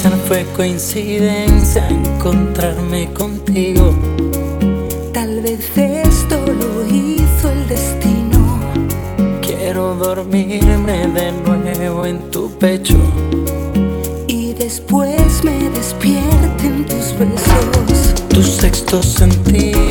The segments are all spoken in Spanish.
Quizá fue coincidencia encontrarme contigo. Tal vez esto lo hizo el destino. Quiero dormirme de nuevo en tu pecho. Y después me despierten tus besos. Tu sexto sentido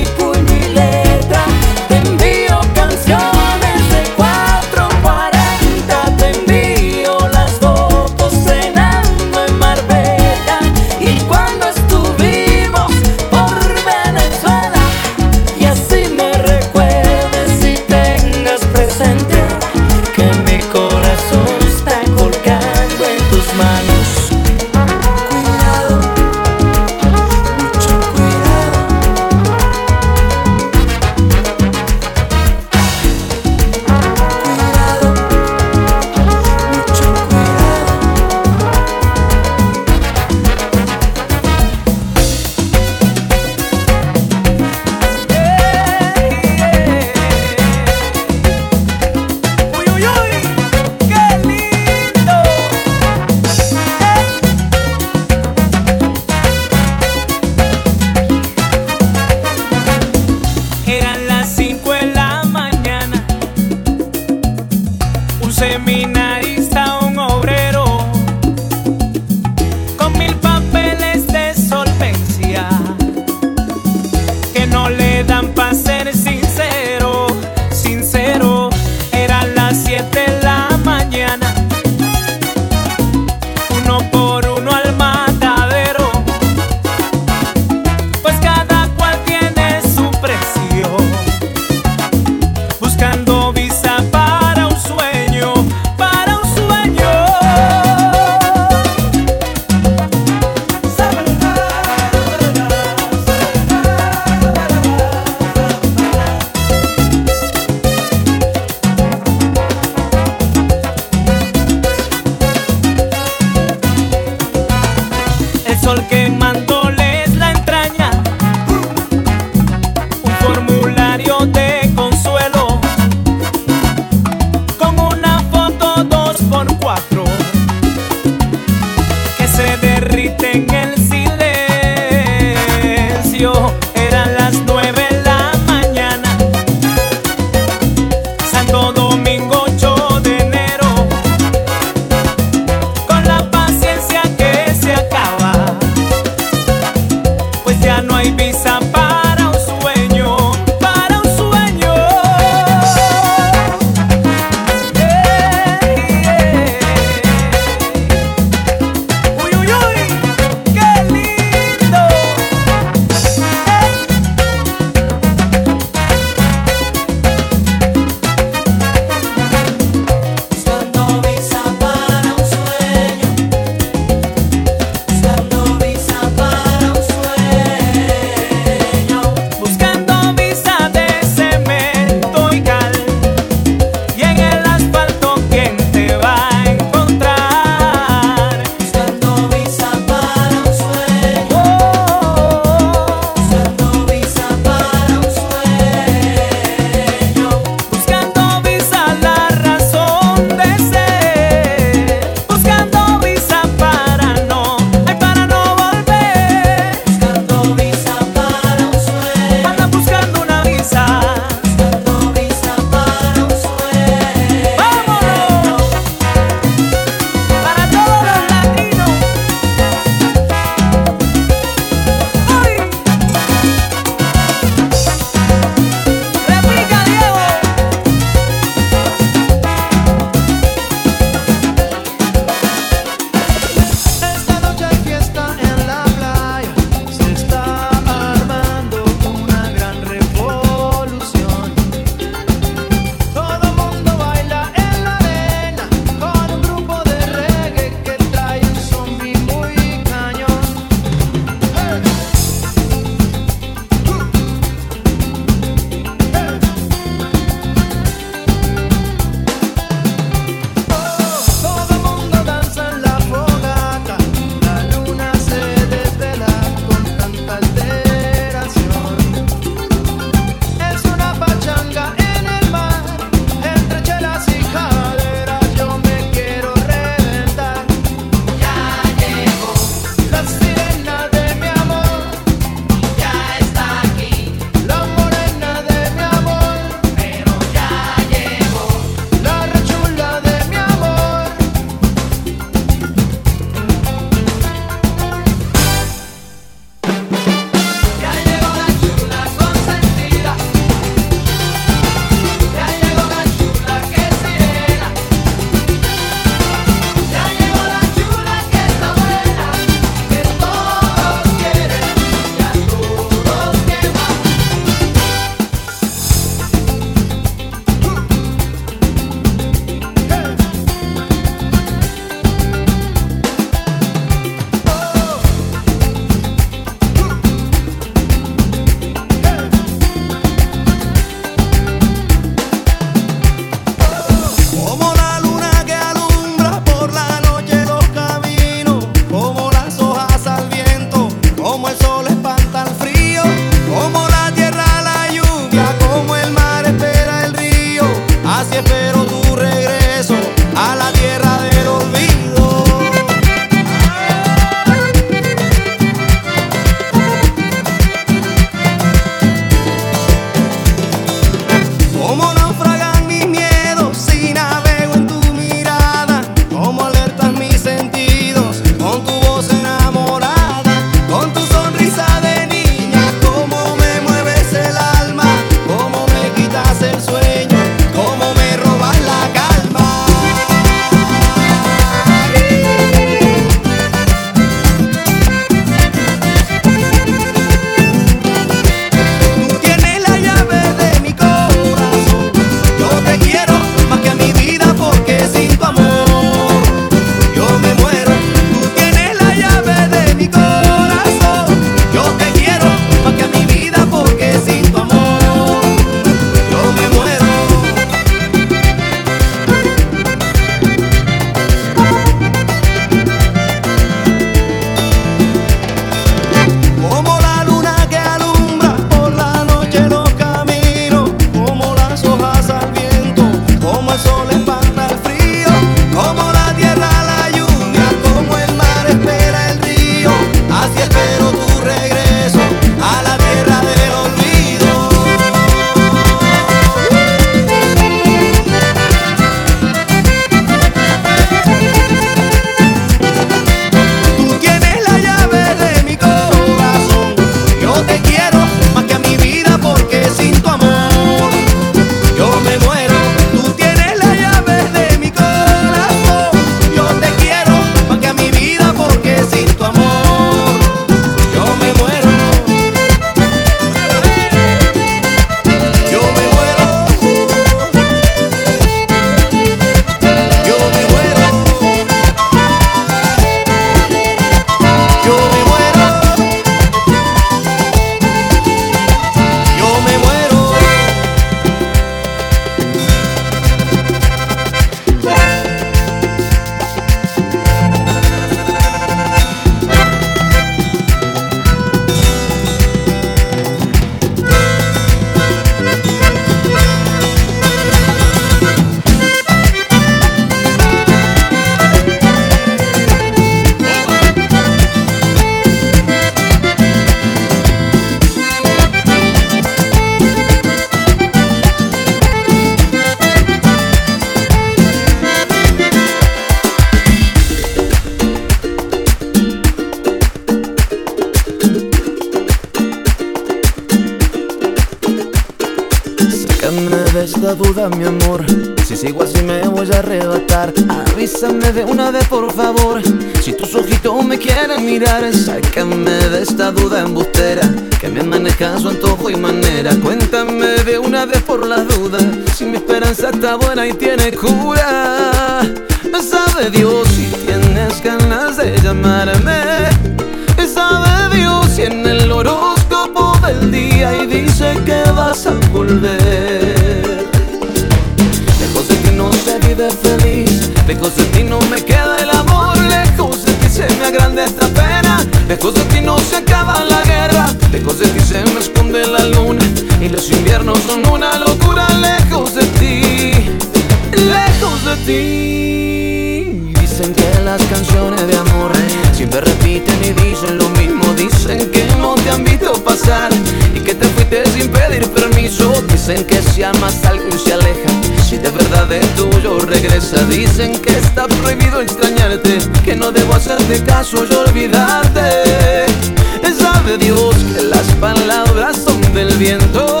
Que las palabras son del viento.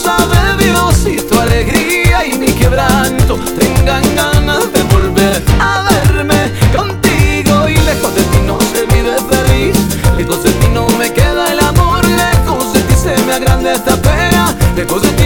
Sabe Dios si tu alegría y mi quebranto tengan ganas de volver a verme contigo y lejos de ti no se vive feliz, lejos de ti no me queda el amor, lejos de ti se me agranda esta pena, lejos de ti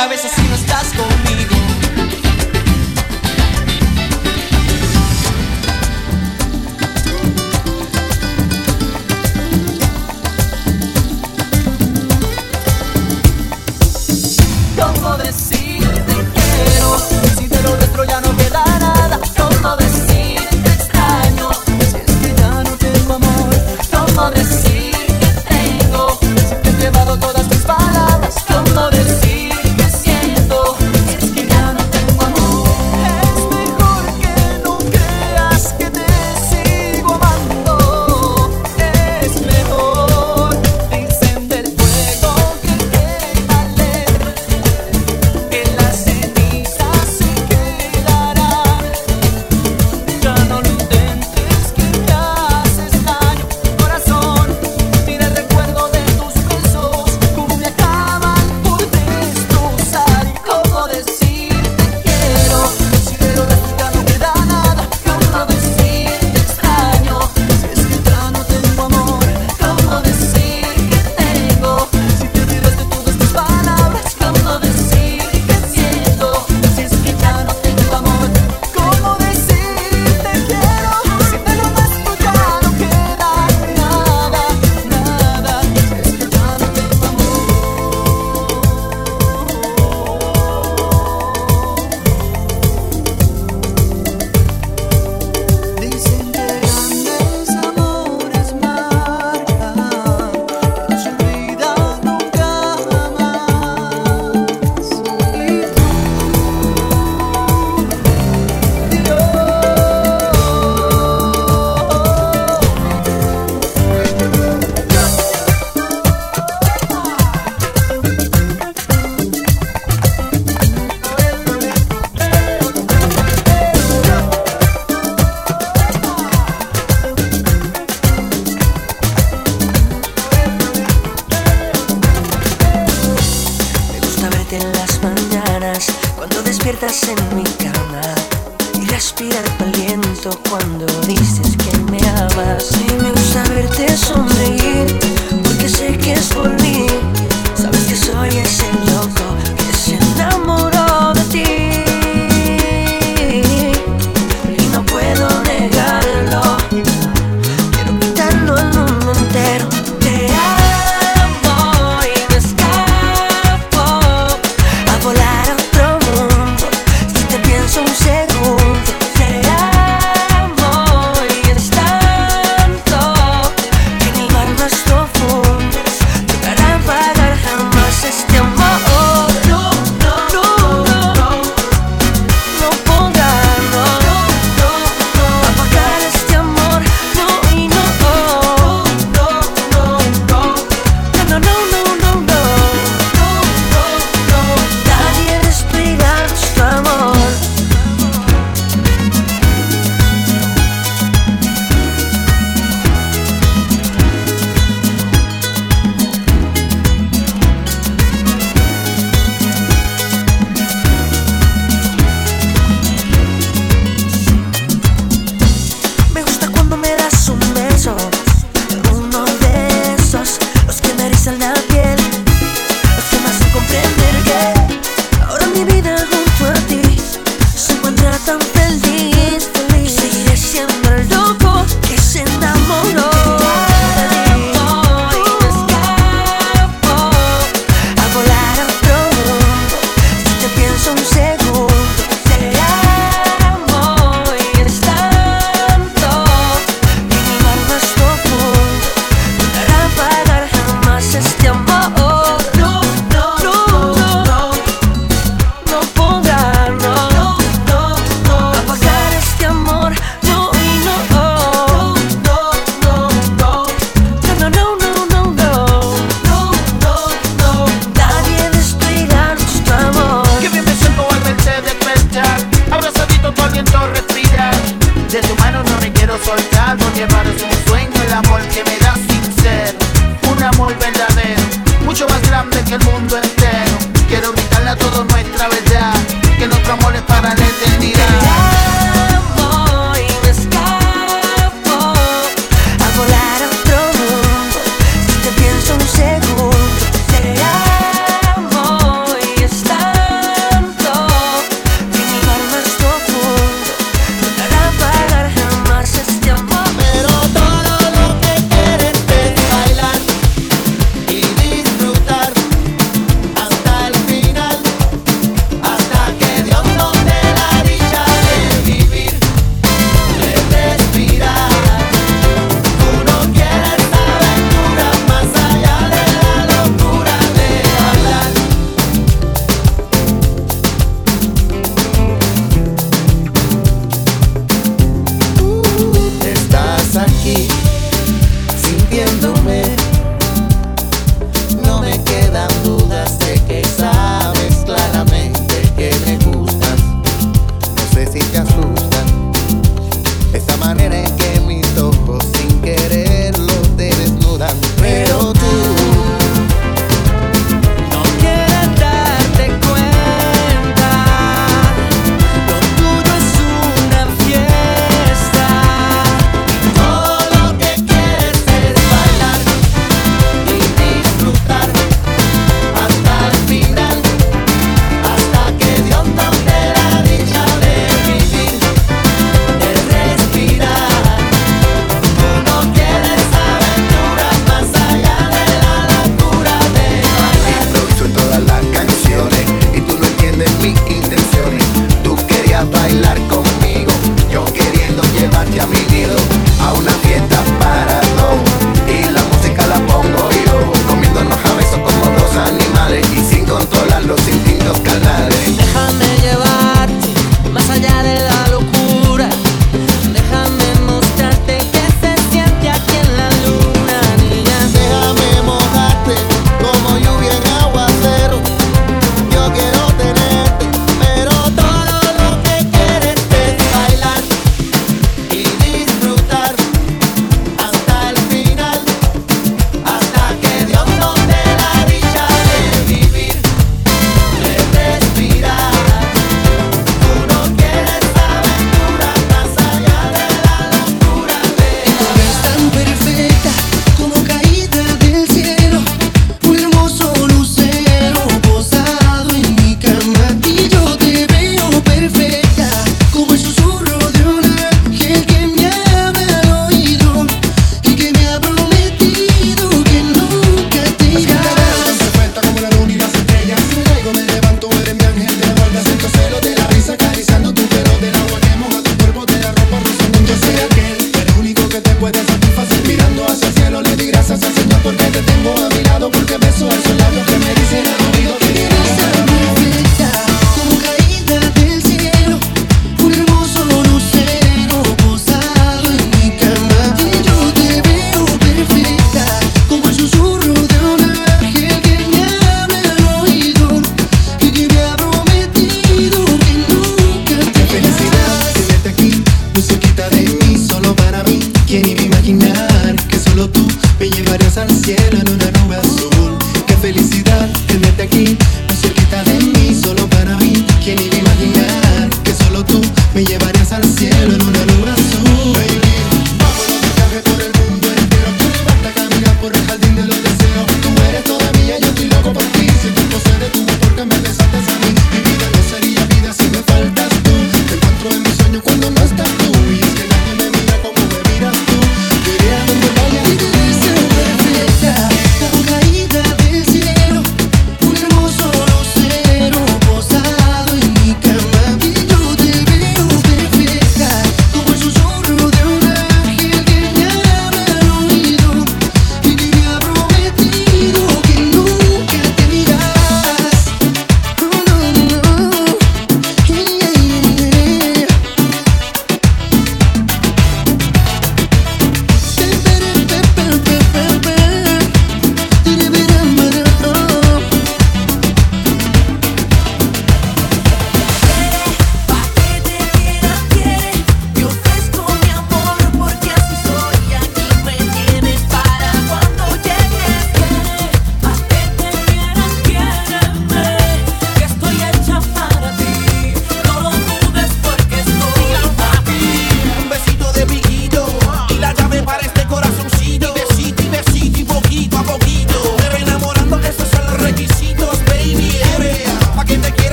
cabeza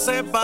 Say bye.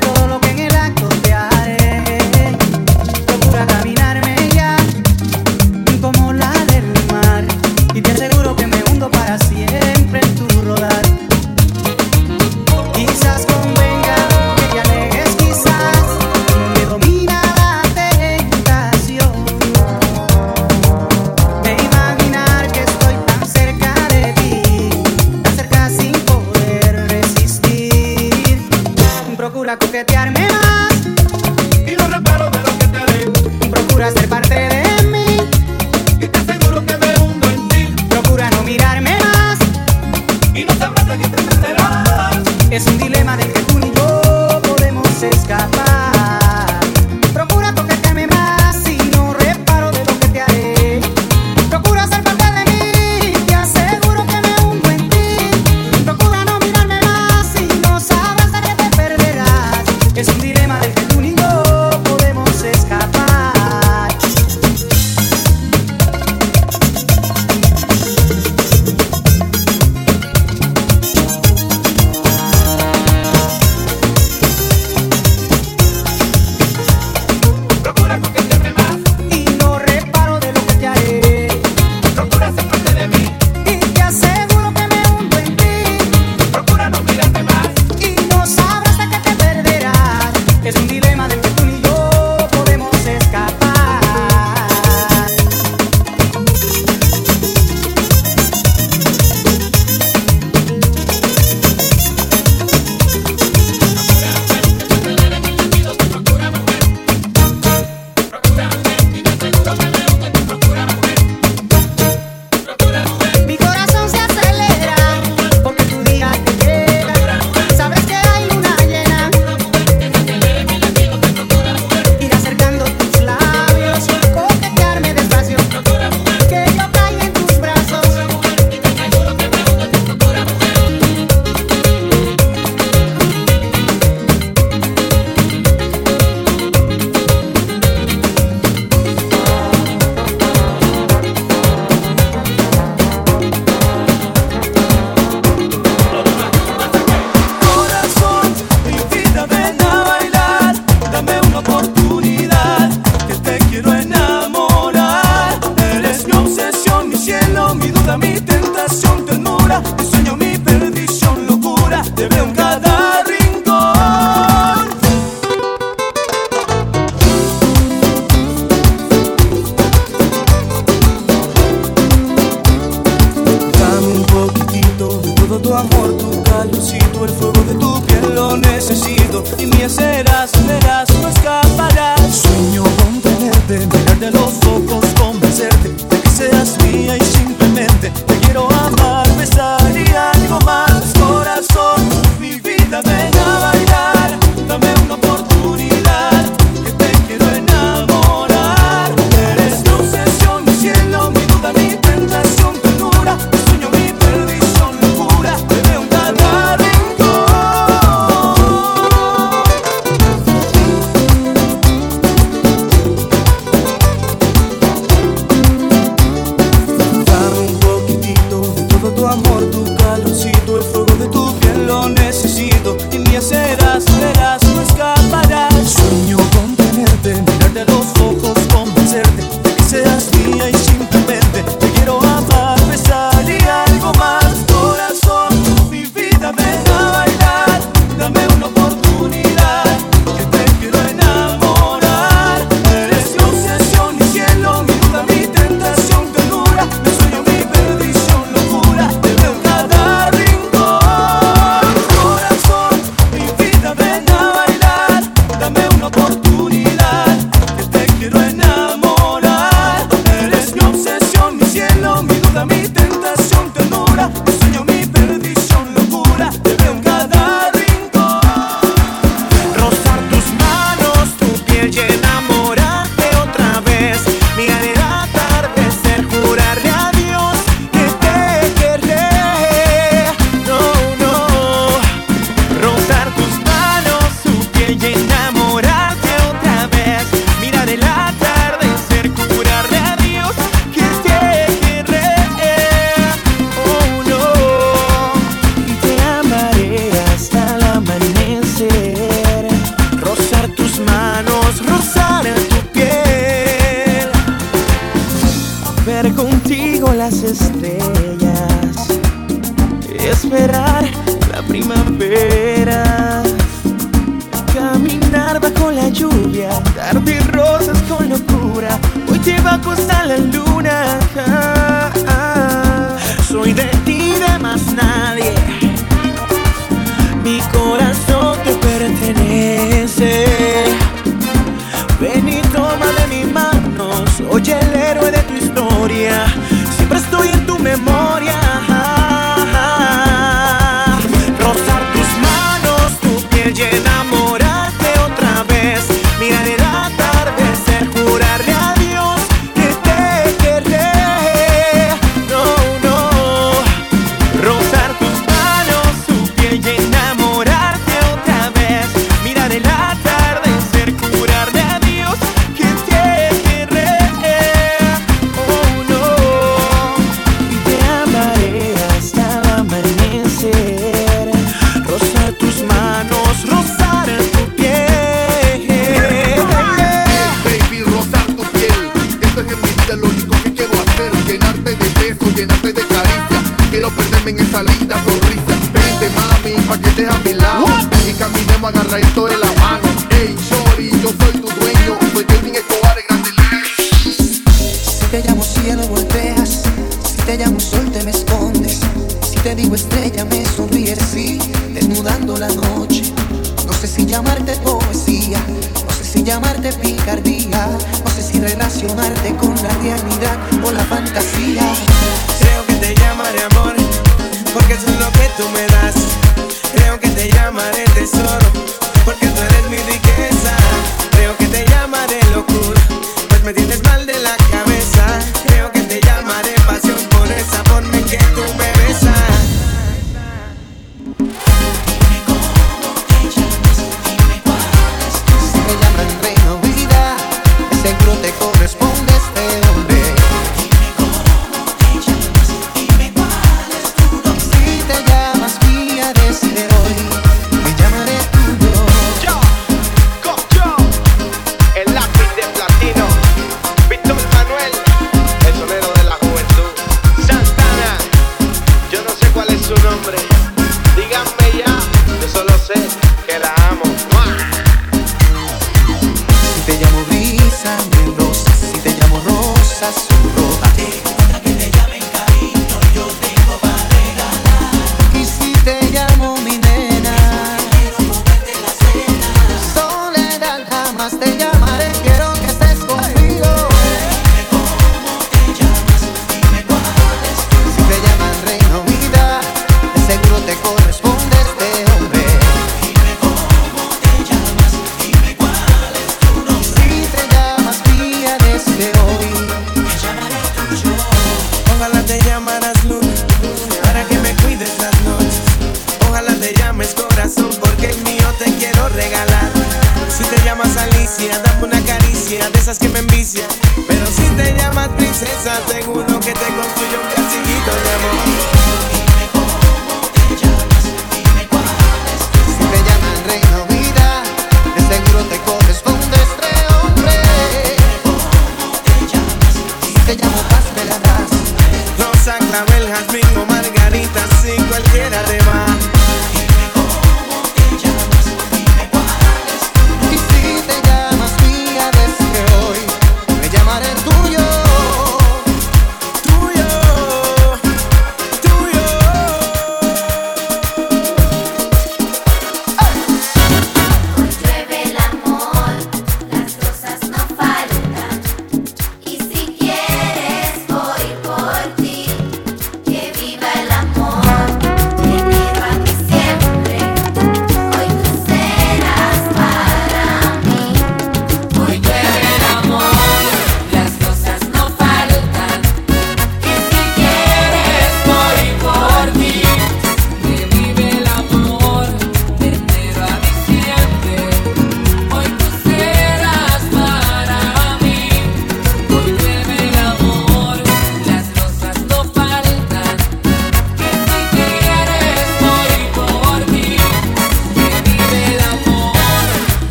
todo lo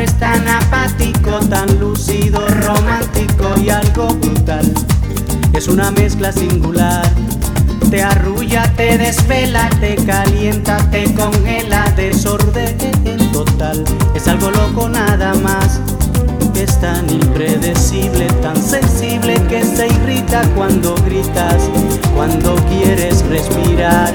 es tan apático, tan lúcido, romántico y algo brutal. Es una mezcla singular. Te arrulla, te desvela, te calienta, te congela, desorden total. Es algo loco nada más. Es tan impredecible, tan sensible que se irrita cuando gritas, cuando quieres respirar.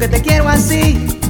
porque te quiero así.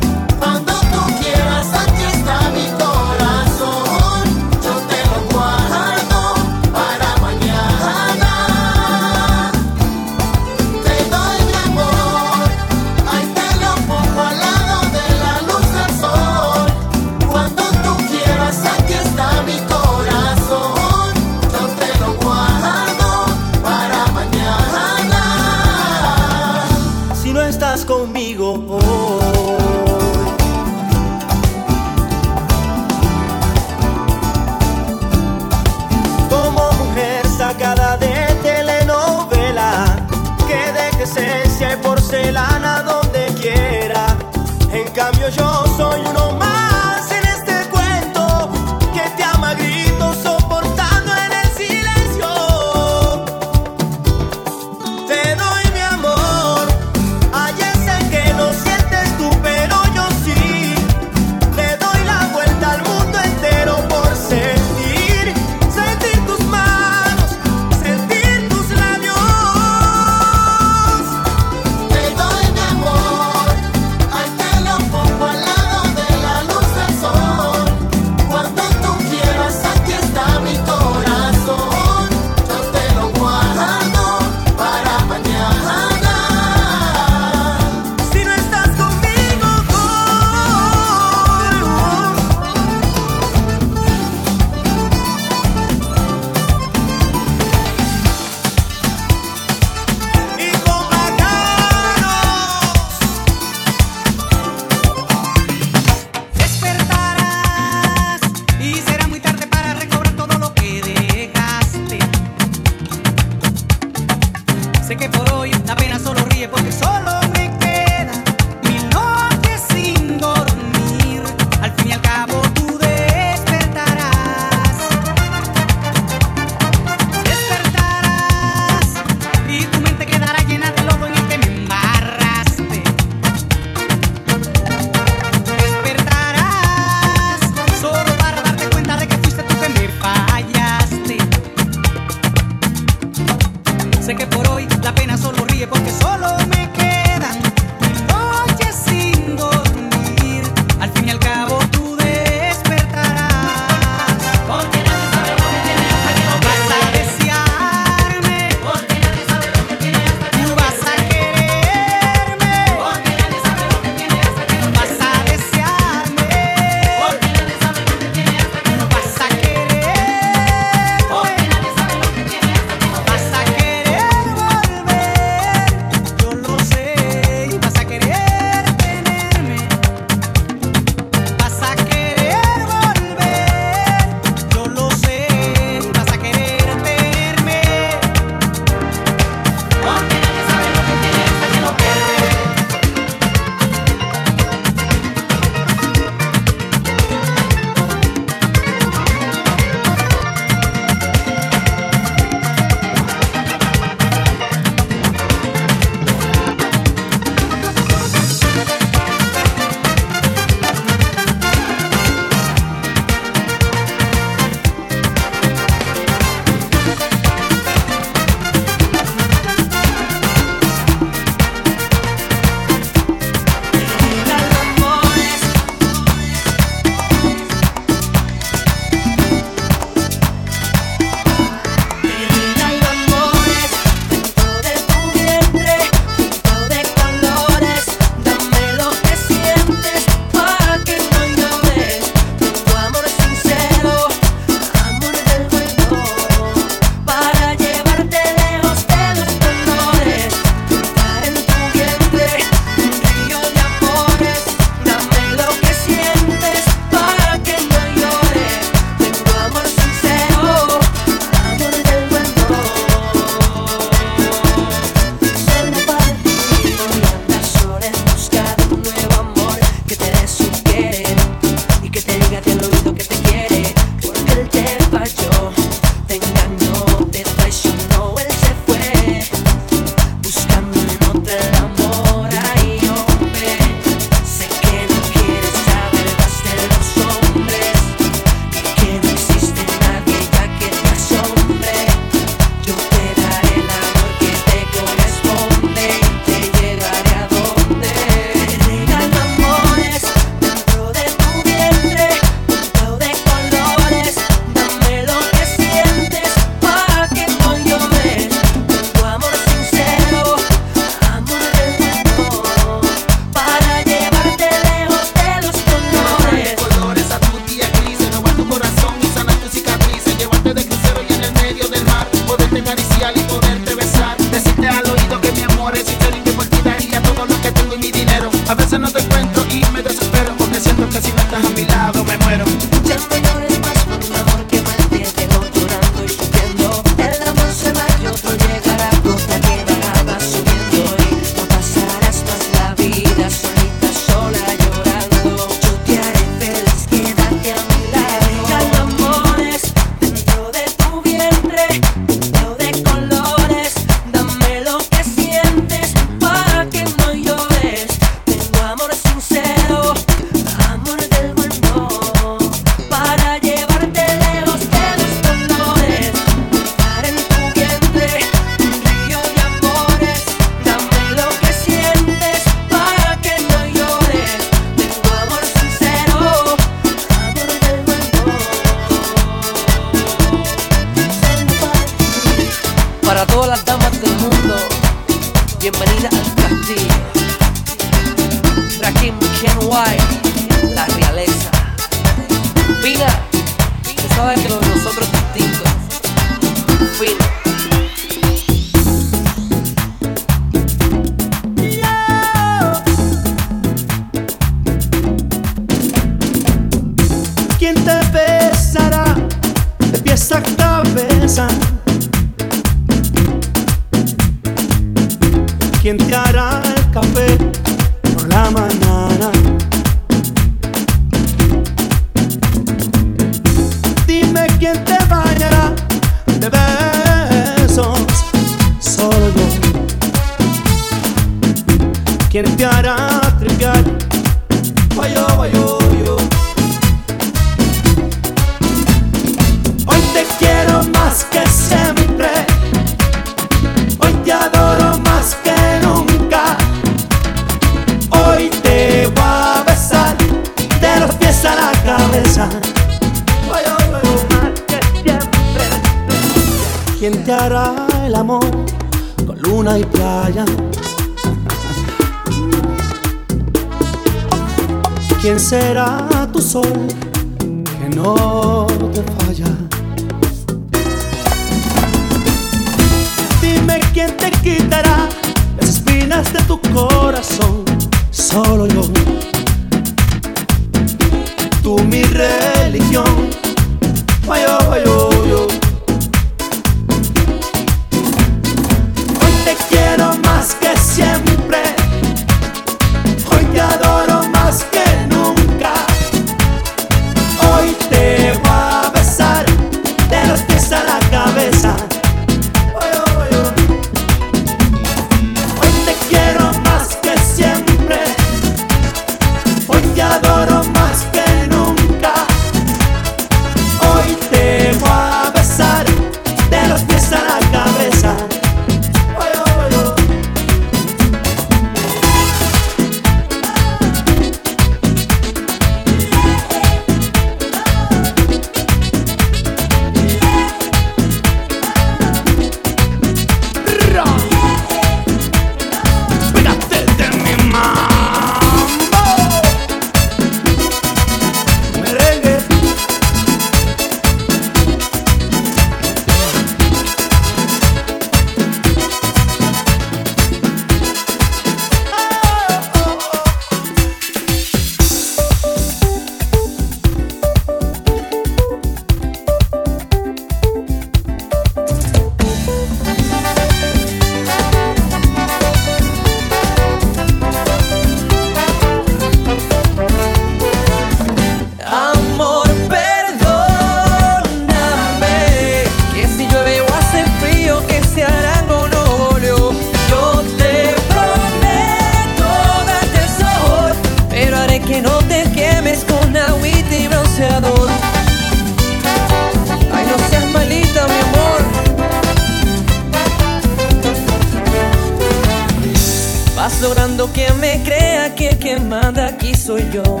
logrando que me crea que quien manda aquí soy yo.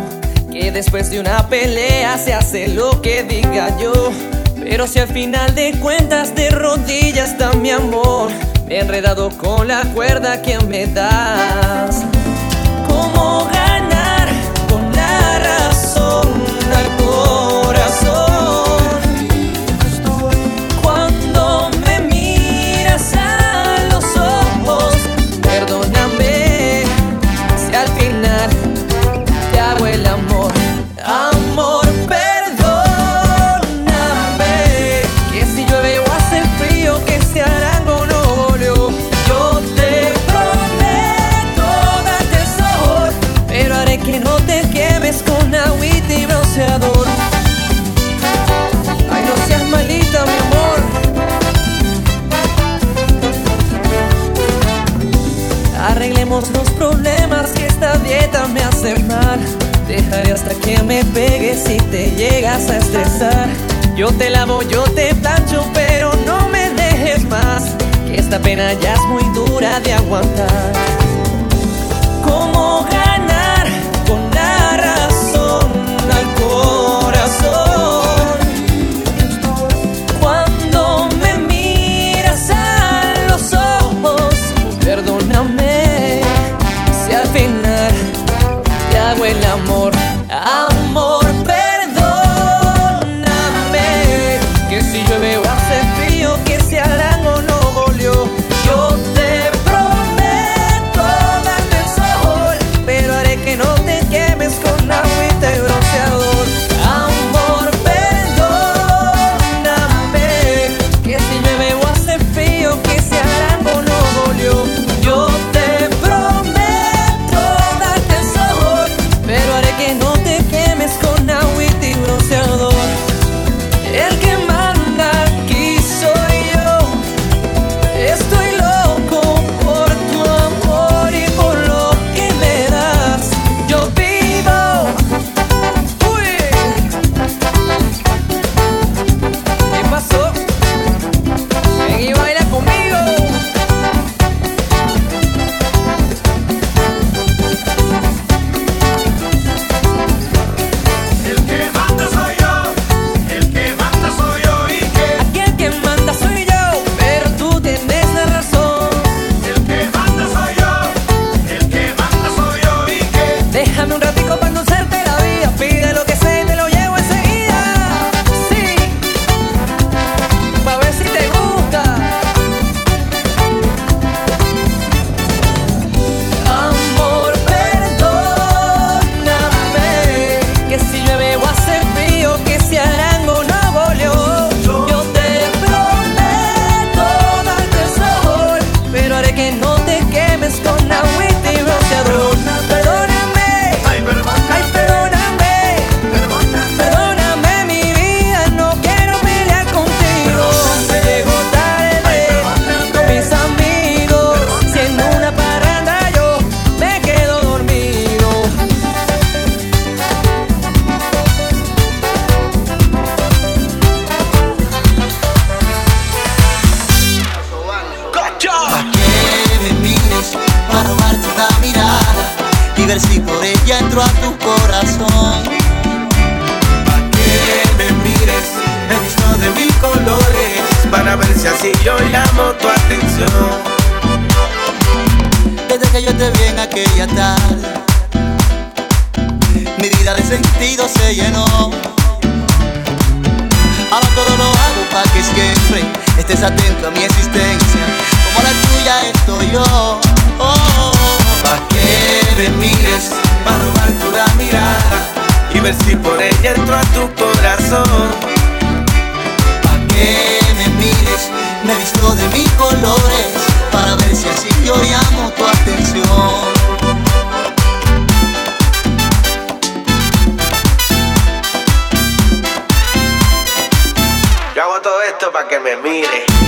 Que después de una pelea se hace lo que diga yo. Pero si al final de cuentas de rodillas está mi amor, me enredado con la cuerda que me das. Como dieta me hace mal. Dejaré hasta que me pegues si te llegas a estresar. Yo te lavo, yo te plancho, pero no me dejes más. Que esta pena ya es muy dura de aguantar. Como que me mire.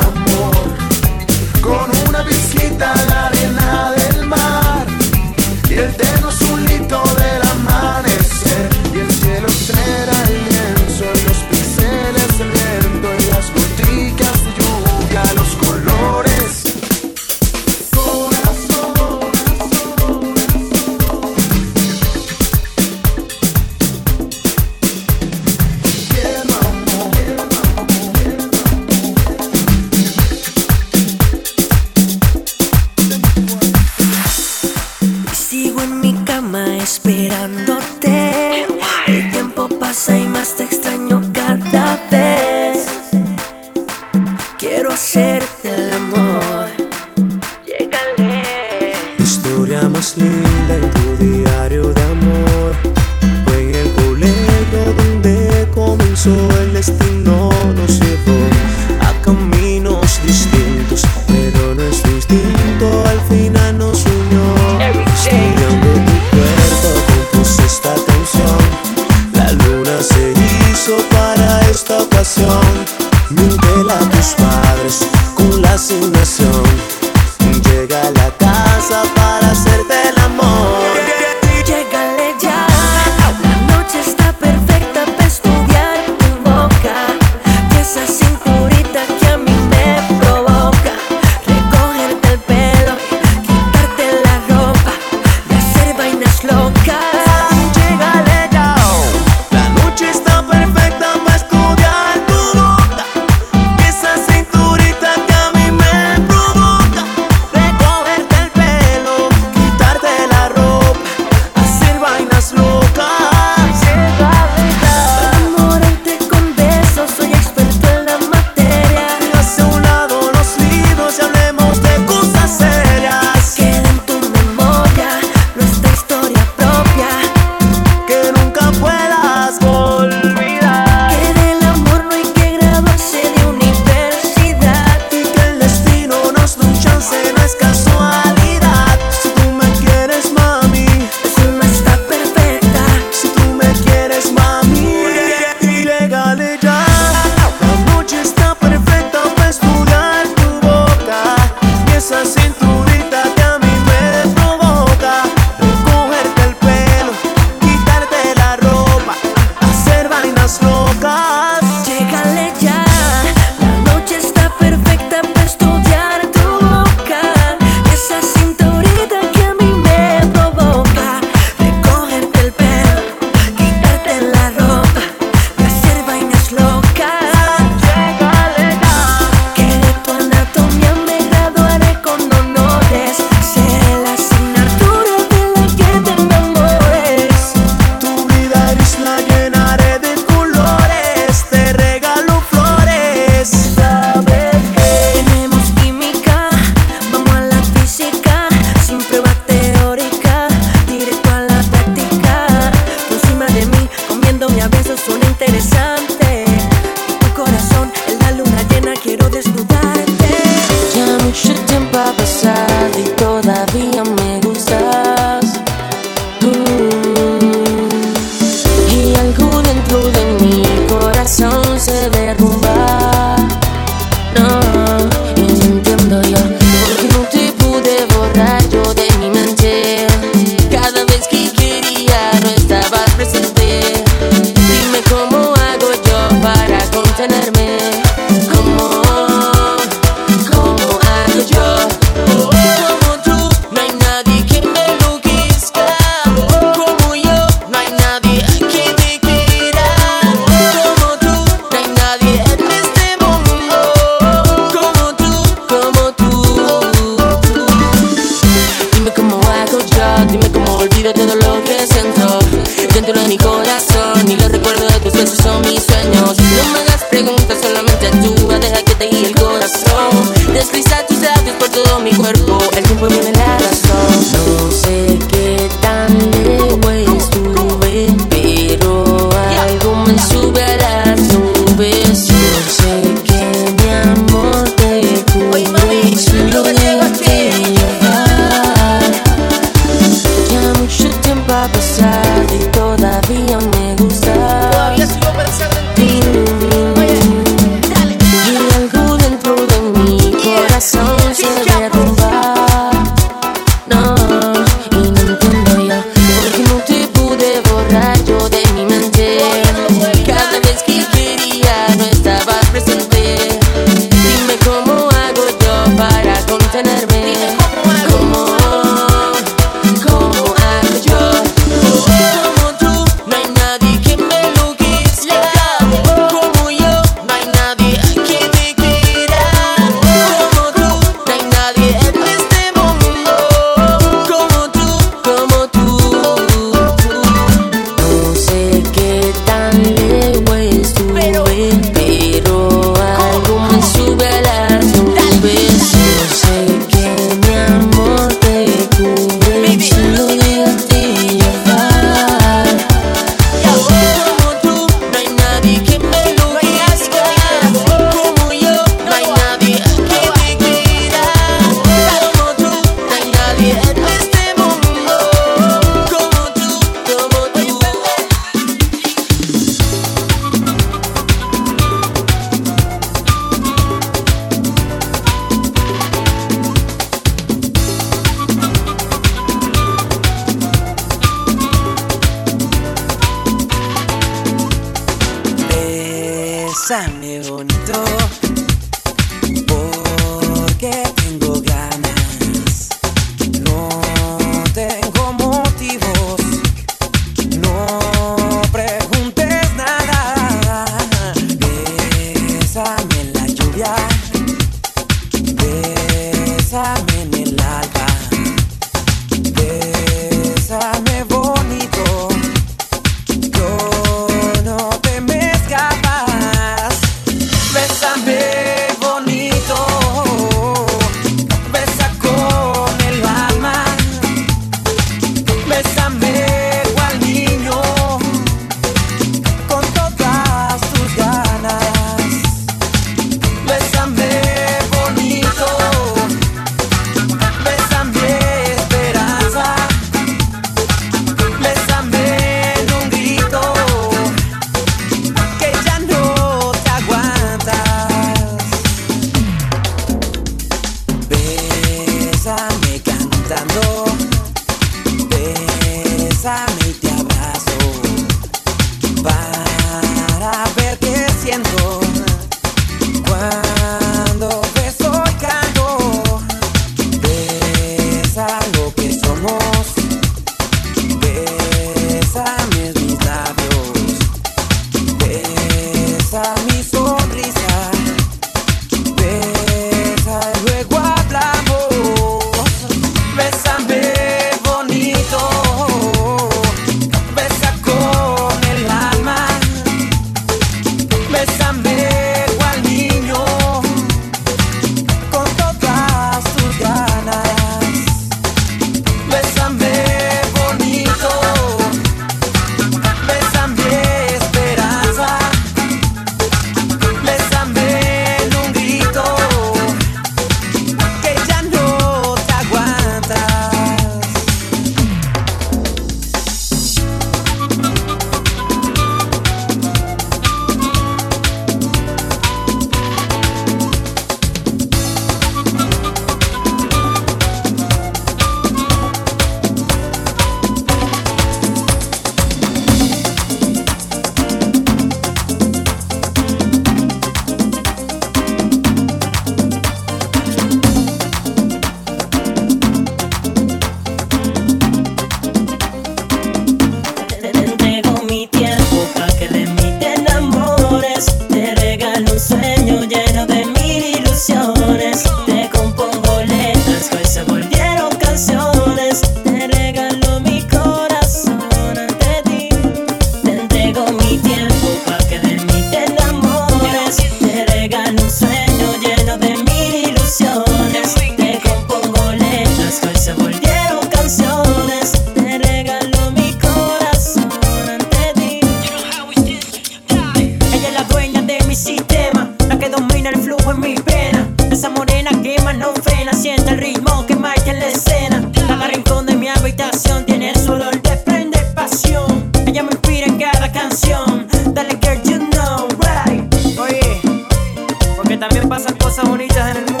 También pasan cosas bonitas en el mundo.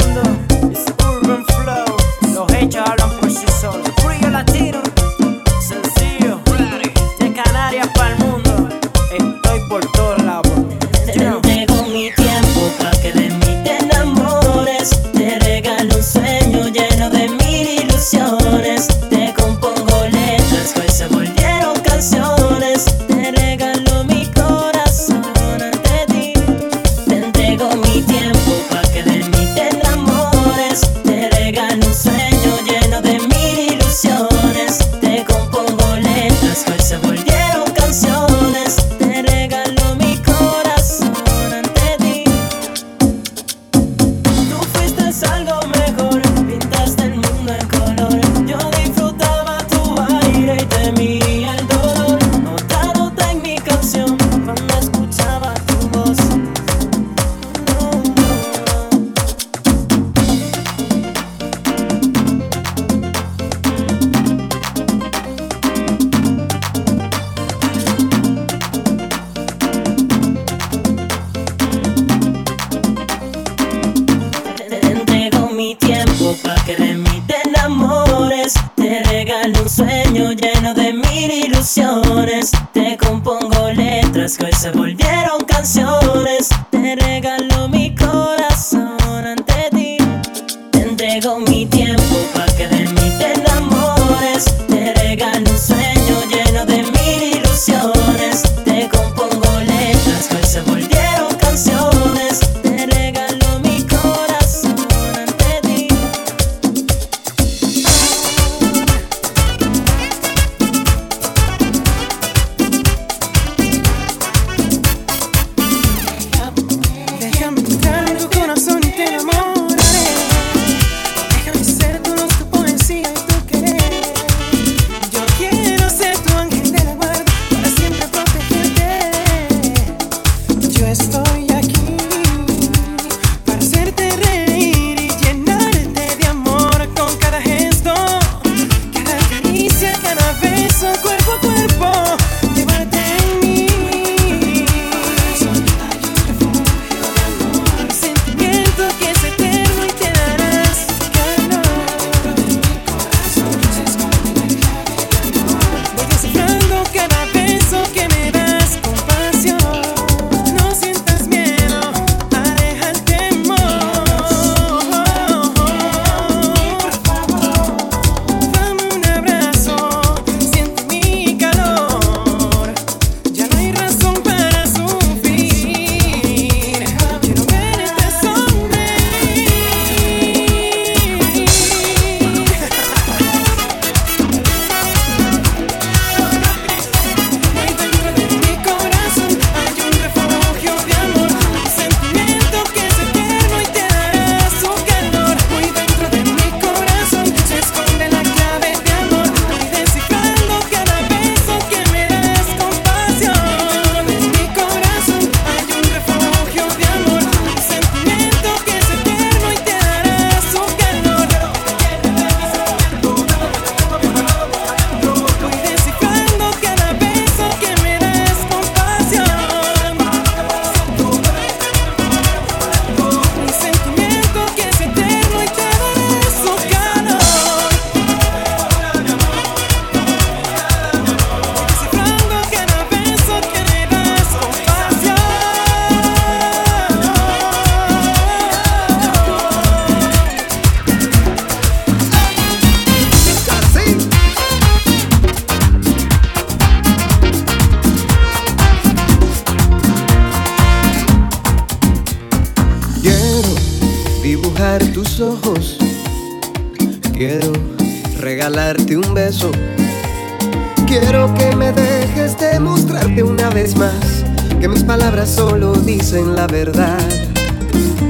dicen la verdad.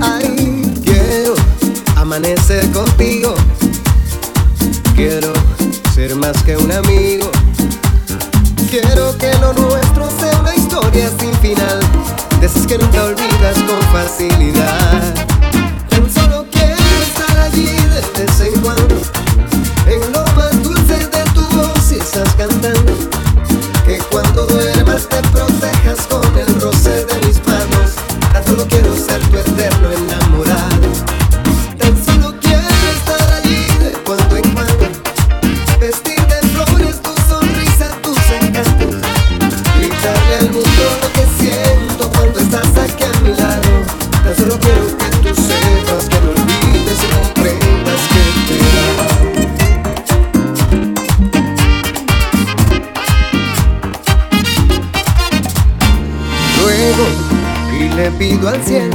Ay, quiero amanecer contigo. Quiero ser más que un amigo. Quiero que lo nuestro sea una historia sin final, de esas que nunca olvidas con facilidad. Yo solo quiero estar allí de vez en cuando, en lo más dulce de tu voz y esas cantando. pido al cielo.